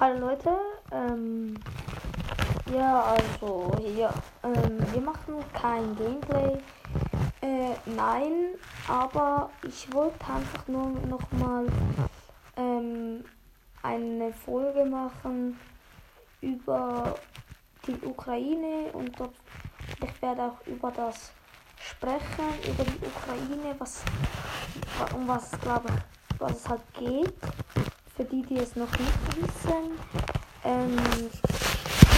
Hallo Leute, ähm, ja, also hier, ähm, wir machen kein Gameplay, äh, nein, aber ich wollte einfach nur noch mal ähm, eine Folge machen über die Ukraine und dort, ich werde auch über das sprechen, über die Ukraine, was, um was, glaube ich, was es halt geht für die, die es noch nicht wissen. Ähm,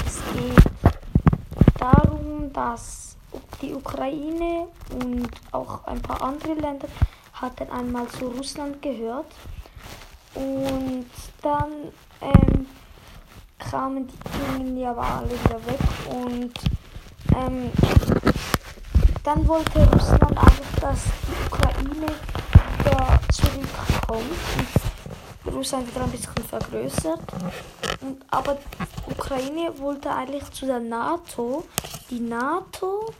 es geht darum, dass die Ukraine und auch ein paar andere Länder hatten einmal zu Russland gehört. Und dann ähm, kamen die Dinge ja alle wieder weg und ähm, dann wollte Russland einfach, dass die Ukraine wieder zurückkommt. Russland wieder ein bisschen vergrößert. Und, aber Ukraine wollte eigentlich zu der NATO. Die NATO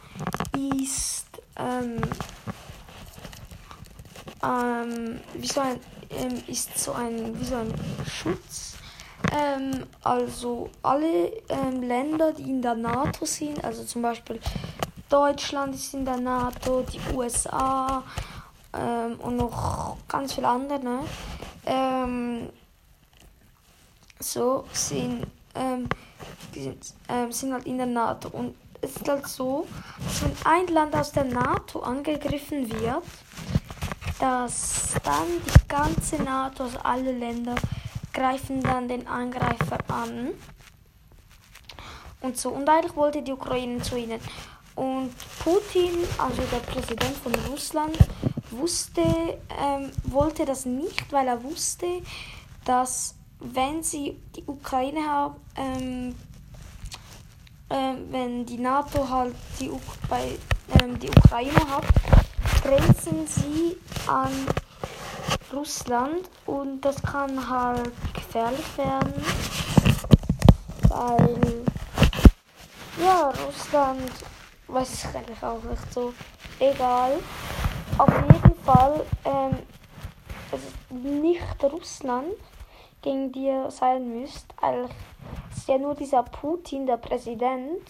ist ähm, ähm, wie so ein, ähm, ist so ein, wie so ein Schutz. Ähm, also alle ähm, Länder, die in der NATO sind, also zum Beispiel Deutschland ist in der NATO, die USA ähm, und noch ganz viele andere. Ähm, so sind, ähm, sind, ähm, sind halt in der NATO. Und es ist halt so, wenn ein Land aus der NATO angegriffen wird, dass dann die ganze NATO, also alle Länder, greifen dann den Angreifer an. Und so. Und eigentlich wollte die Ukraine zu ihnen. Und Putin, also der Präsident von Russland, wusste, ähm, wollte das nicht, weil er wusste, dass wenn sie die Ukraine haben, ähm, äh, wenn die NATO halt die, U bei, ähm, die Ukraine hat, grenzen sie an Russland und das kann halt gefährlich werden, weil ja, Russland weiß ich eigentlich auch nicht so egal. Auf jeden Fall, ähm, es ist nicht Russland, gegen die ihr sein müsst. Eigentlich ist ja nur dieser Putin, der Präsident.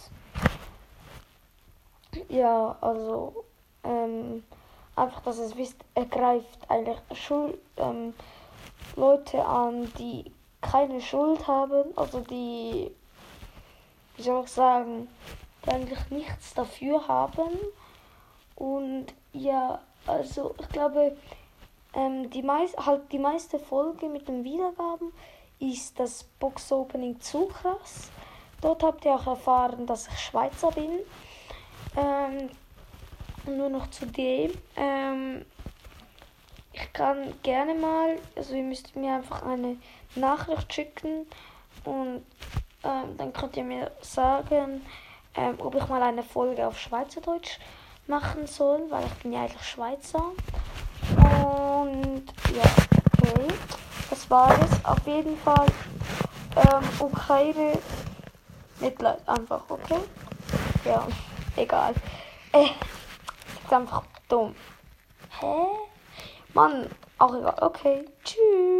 Ja, also, ähm, einfach, dass es wisst, er greift eigentlich Schuld, ähm, Leute an, die keine Schuld haben, also die, wie soll ich sagen, die eigentlich nichts dafür haben. Und ja, also ich glaube, ähm, die, meist, halt die meiste Folge mit den Wiedergaben ist das Box-Opening zu krass. Dort habt ihr auch erfahren, dass ich Schweizer bin. Ähm, nur noch zu dem. Ähm, ich kann gerne mal, also ihr müsst mir einfach eine Nachricht schicken und ähm, dann könnt ihr mir sagen, ähm, ob ich mal eine Folge auf Schweizerdeutsch machen soll, weil ich bin ja eigentlich Schweizer. Und ja, okay. Das war es. Auf jeden Fall ähm, Ukraine Mitleid einfach, okay? Ja, egal. Äh, ist einfach dumm. Hä? Mann, auch egal. Okay, tschüss.